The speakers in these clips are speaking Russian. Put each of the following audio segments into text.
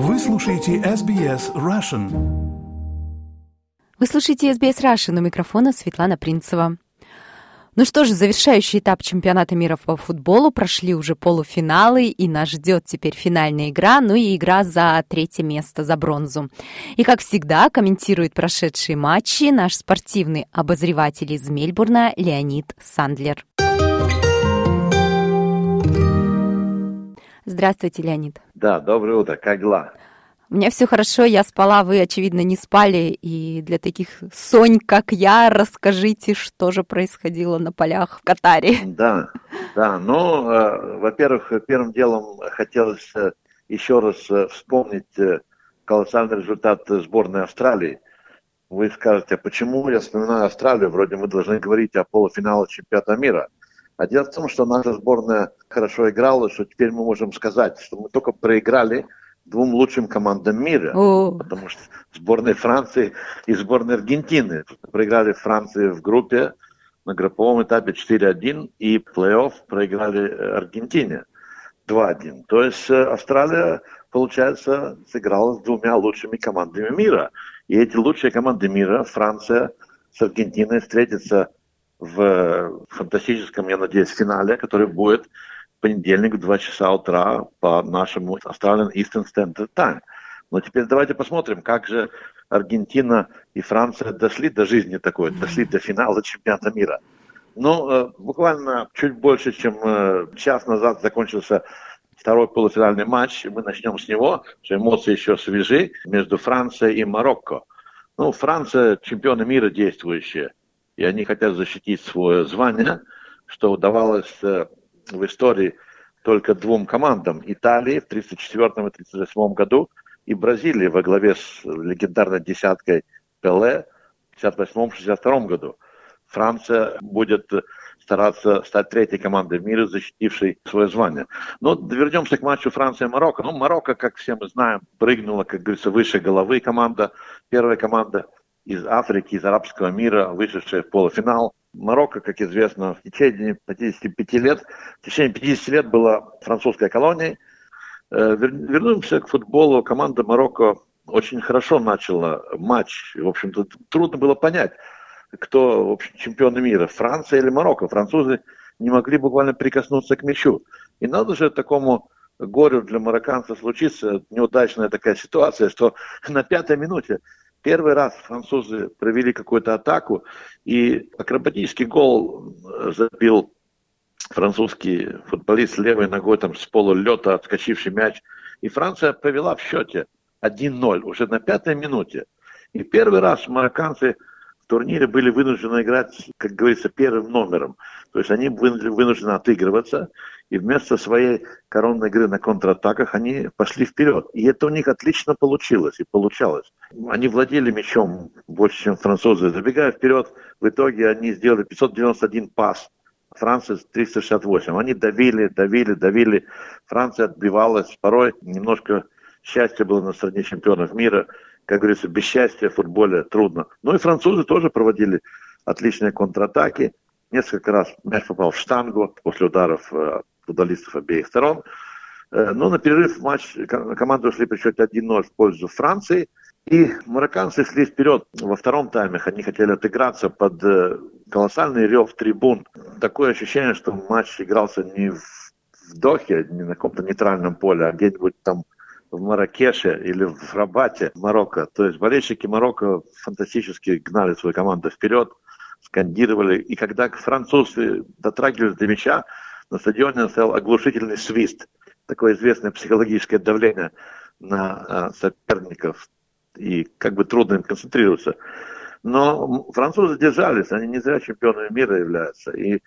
Вы слушаете SBS Russian. Вы слушаете SBS Russian у микрофона Светлана Принцева. Ну что ж, завершающий этап чемпионата мира по футболу прошли уже полуфиналы, и нас ждет теперь финальная игра, ну и игра за третье место, за бронзу. И как всегда, комментирует прошедшие матчи наш спортивный обозреватель из Мельбурна Леонид Сандлер. Здравствуйте, Леонид. Да, доброе утро. Как дела? У меня все хорошо, я спала, вы, очевидно, не спали. И для таких сонь, как я, расскажите, что же происходило на полях в Катаре. Да, да. Ну, э, во-первых, первым делом хотелось э, еще раз э, вспомнить э, колоссальный результат сборной Австралии. Вы скажете, а почему я вспоминаю Австралию? Вроде мы должны говорить о полуфинале чемпионата мира. А дело в том, что наша сборная хорошо играла, что теперь мы можем сказать, что мы только проиграли двум лучшим командам мира. О. Потому что сборной Франции и сборной Аргентины проиграли Франции в группе на групповом этапе 4-1 и плей-офф проиграли Аргентине 2-1. То есть э, Австралия, получается, сыграла с двумя лучшими командами мира. И эти лучшие команды мира, Франция с Аргентиной, встретятся в фантастическом, я надеюсь, финале, который будет в понедельник в 2 часа утра по нашему Australian Eastern Standard Time. Но теперь давайте посмотрим, как же Аргентина и Франция дошли до жизни такой, дошли до финала чемпионата мира. Ну, э, буквально чуть больше, чем э, час назад закончился второй полуфинальный матч. Мы начнем с него, что эмоции еще свежи, между Францией и Марокко. Ну, Франция чемпионы мира действующие и они хотят защитить свое звание, что удавалось э, в истории только двум командам. Италии в 1934 и 1938 году и Бразилии во главе с легендарной десяткой Пеле в 1958-1962 году. Франция будет стараться стать третьей командой в мире, защитившей свое звание. Но вернемся к матчу Франция-Марокко. Ну, Марокко, как все мы знаем, прыгнула, как говорится, выше головы команда, первая команда – из Африки, из арабского мира, вышедшая в полуфинал. Марокко, как известно, в течение 55 лет, в течение 50 лет была французской колонией. Э, вернемся к футболу. Команда Марокко очень хорошо начала матч. В общем-то, трудно было понять, кто в общем, чемпионы мира, Франция или Марокко. Французы не могли буквально прикоснуться к мячу. И надо же такому горю для марокканцев случиться, неудачная такая ситуация, что на пятой минуте Первый раз французы провели какую-то атаку, и акробатический гол э, забил французский футболист левой ногой там с полулета, отскочивший мяч. И Франция повела в счете 1-0 уже на пятой минуте. И первый раз марокканцы турнире были вынуждены играть, как говорится, первым номером. То есть они вынуждены отыгрываться и вместо своей коронной игры на контратаках они пошли вперед. И это у них отлично получилось и получалось. Они владели мячом больше, чем французы. Забегая вперед, в итоге они сделали 591 пас. Франция 368. Они давили, давили, давили. Франция отбивалась. Порой немножко счастья было на стороне чемпионов мира. Как говорится, без счастья в футболе трудно. Ну и французы тоже проводили отличные контратаки. Несколько раз мяч попал в штангу после ударов э, футболистов обеих сторон. Э, но на перерыв матч команды ушли при счете 1-0 в пользу Франции. И марокканцы шли вперед во втором тайме. Они хотели отыграться под э, колоссальный рев трибун. Такое ощущение, что матч игрался не в Дохе, не на каком-то нейтральном поле, а где-нибудь там в Маракеше или в Рабате, Марокко. То есть болельщики Марокко фантастически гнали свою команду вперед, скандировали. И когда французы дотрагивались до мяча, на стадионе стоял оглушительный свист, такое известное психологическое давление на а, соперников, и как бы трудно им концентрироваться. Но французы держались, они не зря чемпионами мира являются. И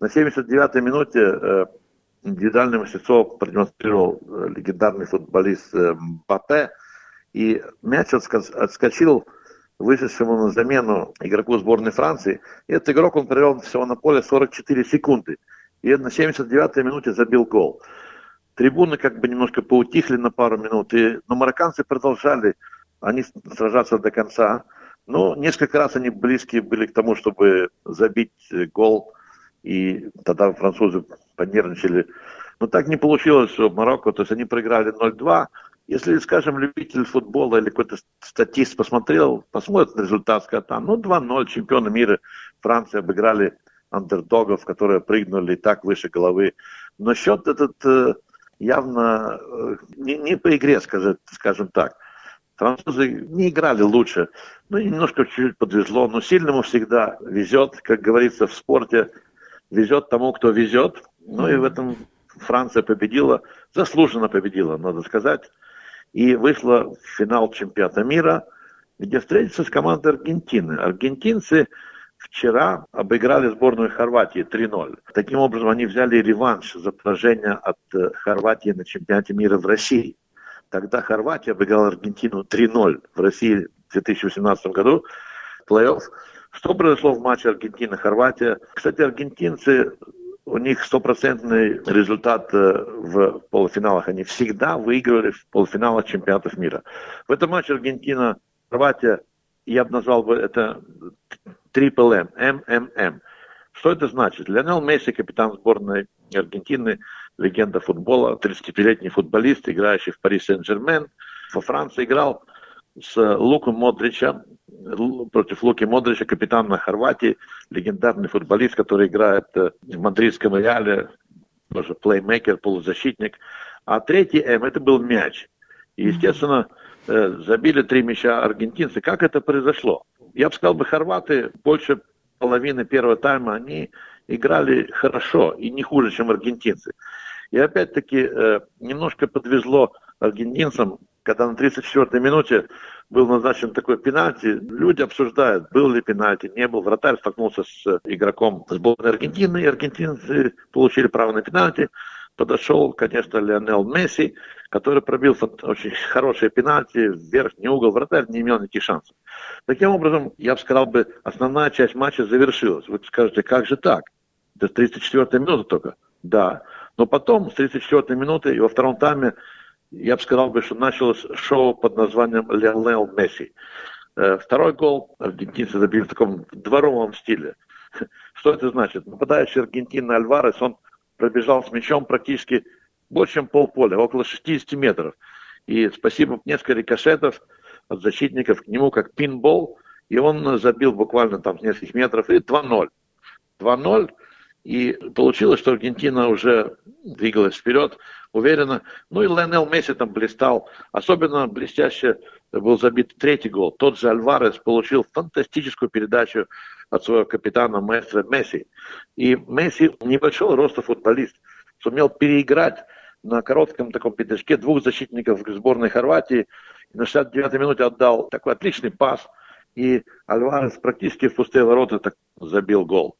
на 79-й минуте индивидуальный мастерство продемонстрировал э, легендарный футболист э, Мбаппе, и мяч отскочил вышедшему на замену игроку сборной Франции. И этот игрок он провел всего на поле 44 секунды и на 79-й минуте забил гол. Трибуны как бы немножко поутихли на пару минут, и, но марокканцы продолжали они сражаться до конца. Но несколько раз они близкие были к тому, чтобы забить э, гол, и тогда французы понервничали. Но так не получилось, что Марокко, то есть они проиграли 0-2, Если, скажем, любитель футбола или какой-то статист посмотрел, посмотрит результат, скажет, там, ну, 2-0, чемпионы мира Франции обыграли андердогов, которые прыгнули так выше головы. Но счет этот э, явно э, не, не по игре, скажем, скажем так. Французы не играли лучше. Ну, немножко чуть-чуть подвезло, но сильному всегда везет, как говорится в спорте, везет тому, кто везет. Ну и в этом Франция победила, заслуженно победила, надо сказать, и вышла в финал чемпионата мира, где встретится с командой Аргентины. Аргентинцы вчера обыграли сборную Хорватии 3-0. Таким образом, они взяли реванш за поражение от э, Хорватии на чемпионате мира в России. Тогда Хорватия обыграла Аргентину 3-0 в России в 2018 году. Плей-офф. Что произошло в матче Аргентина-Хорватия? Кстати, аргентинцы у них стопроцентный результат э, в полуфиналах. Они всегда выигрывали в полуфиналах чемпионатов мира. В этом матче Аргентина-Хорватия, я бы назвал бы это Triple M, МММ. Что это значит? Леонел Месси, капитан сборной Аргентины, легенда футбола, 35-летний футболист, играющий в Пари Сен-Жермен. Во Франции играл с Луком Модричем, против Луки Модрича, капитана Хорватии, легендарный футболист, который играет э, в мадридском Реале, тоже плеймейкер, полузащитник. А третий М, это был мяч. И, естественно, э, забили три мяча аргентинцы. Как это произошло? Я бы сказал, бы хорваты больше половины первого тайма, они играли хорошо и не хуже, чем аргентинцы. И опять-таки э, немножко подвезло аргентинцам, когда на 34-й минуте был назначен такой пенальти, люди обсуждают, был ли пенальти, не был. Вратарь столкнулся с игроком сборной Аргентины, и аргентинцы получили право на пенальти. Подошел, конечно, Лионел Месси, который пробил очень хорошие пенальти в верхний угол. Вратарь не имел никаких шансов. Таким образом, я бы сказал, бы, основная часть матча завершилась. Вы скажете, как же так? Это 34-я минута только. Да. Но потом, с 34-й минуты и во втором тайме, я бы сказал, бы, что началось шоу под названием Лионел Месси. Э, второй гол аргентинцы забили в таком дворовом стиле. Что это значит? Нападающий Аргентины Альварес, он пробежал с мячом практически больше, чем полполя, около 60 метров. И спасибо несколько рикошетов от защитников к нему, как пинбол, и он забил буквально там с нескольких метров, и 2-0. 2-0, и получилось, что Аргентина уже двигалась вперед уверенно. Ну и Ленел Месси там блистал. Особенно блестяще был забит третий гол. Тот же Альварес получил фантастическую передачу от своего капитана маэстро Месси. И Месси небольшого роста футболист. Сумел переиграть на коротком таком пятачке двух защитников сборной Хорватии. И на 69-й минуте отдал такой отличный пас. И Альварес практически в пустые ворота так забил гол.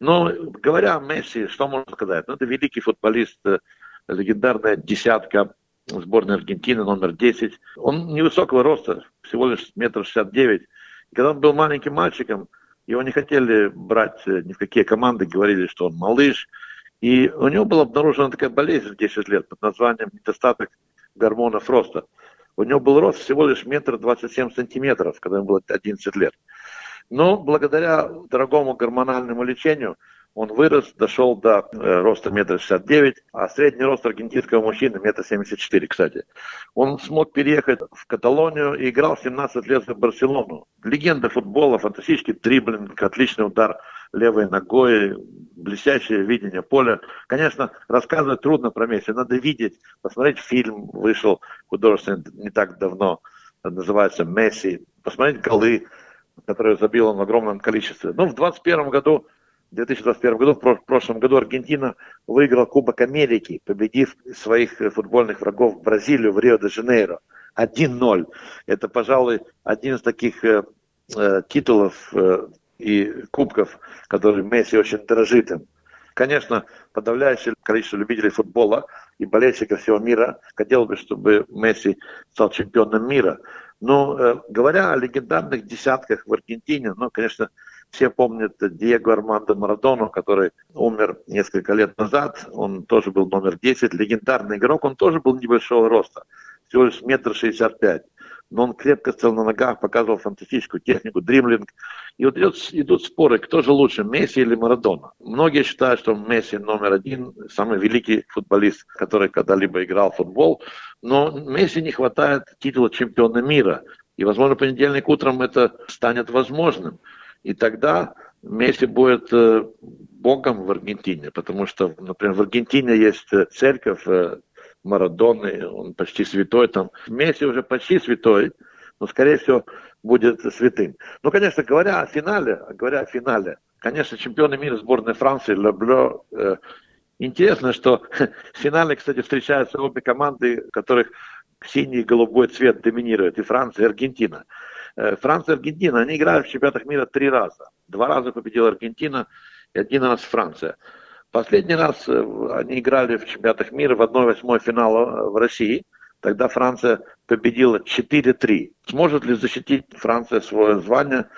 Но говоря о Месси, что можно сказать? Ну, это великий футболист, э, легендарная десятка сборной Аргентины, номер 10. Он невысокого роста, всего лишь метр шестьдесят девять. Когда он был маленьким мальчиком, его не хотели брать э, ни в какие команды, говорили, что он малыш. И у него была обнаружена такая болезнь в 10 лет под названием недостаток гормонов роста. У него был рост всего лишь метр двадцать семь сантиметров, когда ему было 11 лет. Но благодаря дорогому гормональному лечению он вырос, дошел до э, роста метра шестьдесят девять, а средний рост аргентинского мужчины метр семьдесят четыре, кстати. Он смог переехать в Каталонию и играл 17 лет за Барселону. Легенда футбола, фантастический дриблинг, отличный удар левой ногой, блестящее видение поля. Конечно, рассказывать трудно про Месси, надо видеть, посмотреть фильм, вышел художественный не так давно, называется «Месси», посмотреть голы, которые забил он в огромном количестве. Ну, в 2021 году, в 2021 году, в прошлом году Аргентина выиграла Кубок Америки, победив своих футбольных врагов Бразилию в Рио-де-Жанейро. 1-0. Это, пожалуй, один из таких э, э, титулов э, и кубков, который Месси очень дорожит им. Конечно, подавляющее количество любителей футбола и болельщиков всего мира хотел бы, чтобы Месси стал чемпионом мира. Но э, говоря о легендарных десятках в Аргентине, ну, конечно, все помнят Диего Армандо Марадону, который умер несколько лет назад. Он тоже был номер 10, легендарный игрок. Он тоже был небольшого роста, всего лишь метр шестьдесят пять. Но он крепко стоял на ногах, показывал фантастическую технику, дримлинг. И вот идет, идут споры, кто же лучше, Месси или Марадона. Многие считают, что Месси номер один, самый великий футболист, который когда-либо играл в футбол, но Месси не хватает титула чемпиона мира. И, возможно, понедельник утром это станет возможным. И тогда Месси будет э, богом в Аргентине, потому что, например, в Аргентине есть э, церковь э, Марадоны, он почти святой там. Месси уже почти святой, но, скорее всего, будет святым. Ну, конечно, говоря о финале, говоря о финале, конечно, чемпионы мира сборной Франции, Лебло, э, интересно, что в финале, кстати, встречаются обе команды, у которых синий и голубой цвет доминирует, и Франция, и Аргентина. Э, Франция и Аргентина, они играют в чемпионатах мира три раза. Два раза победила Аргентина и один раз Франция. Последний раз э, они играли в чемпионатах мира в 1-8 финала э, в России. Тогда Франция победила 4-3. Сможет ли защитить Франция свое звание?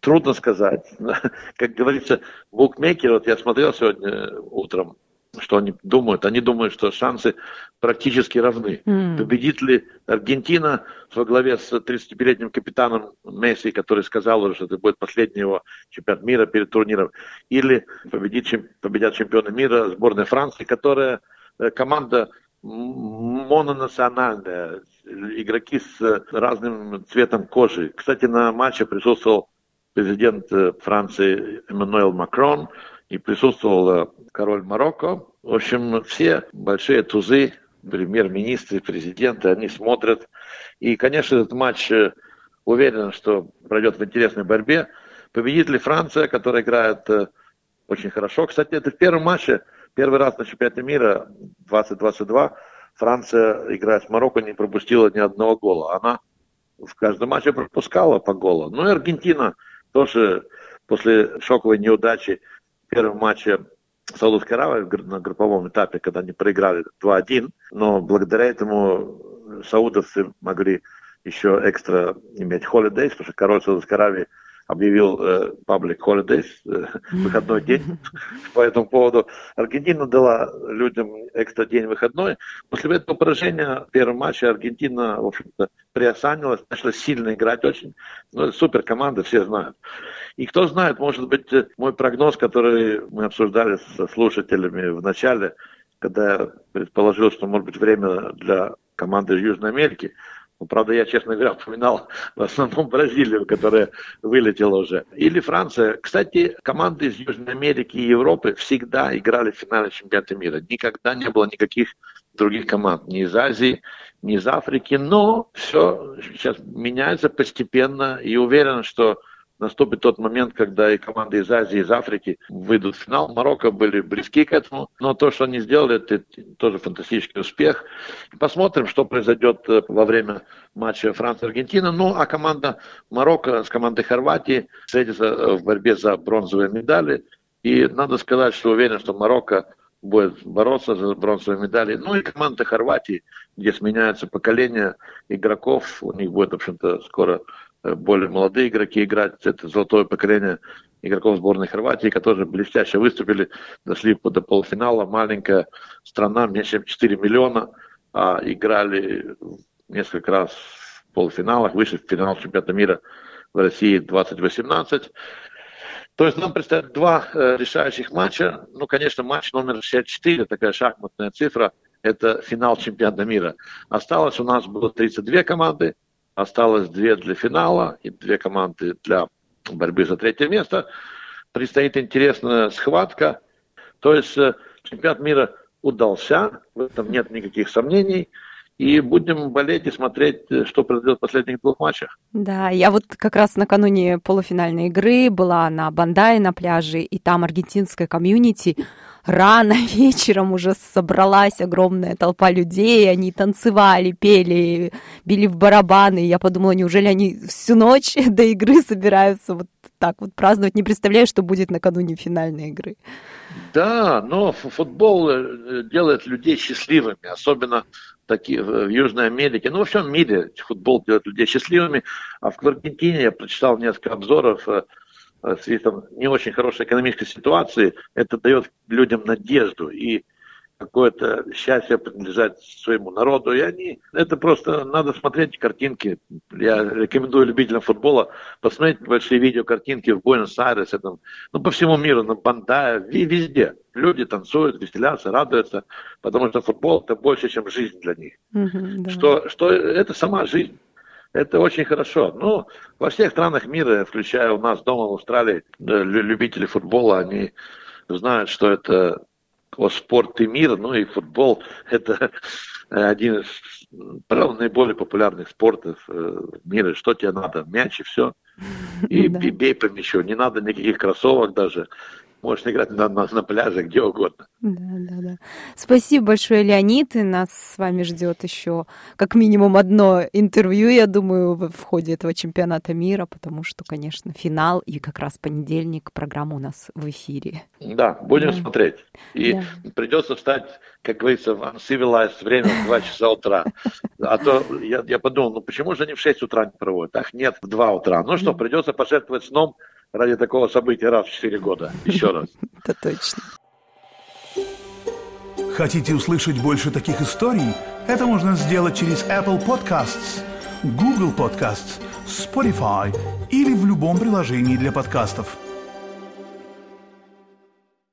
Трудно сказать. Как говорится, букмекер, вот я смотрел сегодня утром, что они думают? Они думают, что шансы практически равны. Mm. Победит ли Аргентина во главе с 35-летним капитаном Месси, который сказал уже, что это будет последний его чемпионат мира перед турниром, или победит, победят чемпионы мира сборная Франции, которая э, команда мононациональная, игроки с разным цветом кожи. Кстати, на матче присутствовал президент э, Франции Эммануэл Макрон, и присутствовал э, король Марокко. В общем, все большие тузы, премьер-министры, президенты, они смотрят. И, конечно, этот матч э, уверен, что пройдет в интересной борьбе. Победит ли Франция, которая играет э, очень хорошо. Кстати, это в первом матче, первый раз на чемпионате мира 2022 Франция, играя с Марокко, не пропустила ни одного гола. Она в каждом матче пропускала по голу. Ну и Аргентина тоже после шоковой неудачи первом матче Саудовской Аравии на групповом этапе, когда они проиграли 2-1, но благодаря этому саудовцы могли еще экстра иметь holidays, потому что король Саудовской Аравии объявил э, public holidays, э, выходной день. По этому поводу Аргентина дала людям экстра день выходной. После этого поражения в первом матче Аргентина, в общем-то, приосанилась, начала сильно играть очень. Ну, супер команда, все знают. И кто знает, может быть, мой прогноз, который мы обсуждали со слушателями в начале, когда я предположил, что может быть время для команды Южной Америки, ну, правда, я, честно говоря, упоминал в основном Бразилию, которая вылетела уже. Или Франция. Кстати, команды из Южной Америки и Европы всегда играли в финале чемпионата мира. Никогда не было никаких других команд, ни из Азии, ни из Африки. Но все сейчас меняется постепенно и уверен, что наступит тот момент, когда и команды из Азии, из Африки выйдут в финал. Марокко были близки к этому, но то, что они сделали, это тоже фантастический успех. Посмотрим, что произойдет э, во время матча Франция-Аргентина. Ну, а команда Марокко с командой Хорватии встретится э, в борьбе за бронзовые медали. И надо сказать, что уверен, что Марокко будет бороться за бронзовые медали. Ну и команда Хорватии, где сменяется поколение игроков, у них будет, в общем-то, скоро более молодые игроки играть. Это золотое поколение игроков сборной Хорватии, которые блестяще выступили, дошли до полуфинала. Маленькая страна, меньше чем 4 миллиона, а играли несколько раз в полуфиналах, вышли в финал чемпионата мира в России 2018. То есть нам предстоят два э, решающих матча. Ну, конечно, матч номер 64, такая шахматная цифра, это финал чемпионата мира. Осталось у нас было 32 команды, Осталось две для финала и две команды для борьбы за третье место. Предстоит интересная схватка. То есть э, чемпионат мира удался, в этом нет никаких сомнений. И будем болеть и смотреть, э, что произойдет в последних двух матчах. Да, я вот как раз накануне полуфинальной игры была на Бандае на пляже, и там аргентинская комьюнити рано вечером уже собралась огромная толпа людей, они танцевали, пели, били в барабаны. Я подумала, неужели они всю ночь до игры собираются вот так вот праздновать? Не представляю, что будет накануне финальной игры. Да, но футбол э, делает людей счастливыми, особенно такие в Южной Америке, ну во всем мире футбол делает людей счастливыми. А в Аргентине я прочитал несколько обзоров э, с видом не очень хорошей экономической ситуации, это дает людям надежду. И какое-то счастье принадлежать своему народу. И они, это просто надо смотреть картинки. Я рекомендую любителям футбола посмотреть большие видеокартинки в Буэнос-Айресе, там, ну, по всему миру, на Бандае, везде. Люди танцуют, веселятся, радуются, потому что футбол это больше, чем жизнь для них. Mm-hmm, да. что, что это сама жизнь. Это очень хорошо. Ну, во всех странах мира, включая у нас дома в Австралии, любители футбола, они знают, что это спорт и мир, ну и футбол – это один из, пожалуй, наиболее популярных спортов э, в мире. Что тебе надо? Мяч и все. И бей по мячу. Не надо никаких кроссовок даже. Можешь играть на, на, на пляже, где угодно. Да, да, да. Спасибо большое, Леонид. И нас с вами ждет еще как минимум одно интервью, я думаю, в ходе этого чемпионата мира, потому что, конечно, финал и как раз понедельник программа у нас в эфире. Да, будем да. смотреть. И да. придется встать, как говорится, в uncivilized время в 2 часа утра. А то я, я подумал, ну почему же они в 6 утра не проводят? Ах, нет, в 2 утра. Ну что, придется пожертвовать сном ради такого события раз в 4 года. Еще раз. Это точно. Хотите услышать больше таких историй? Это можно сделать через Apple Podcasts, Google Podcasts, Spotify или в любом приложении для подкастов.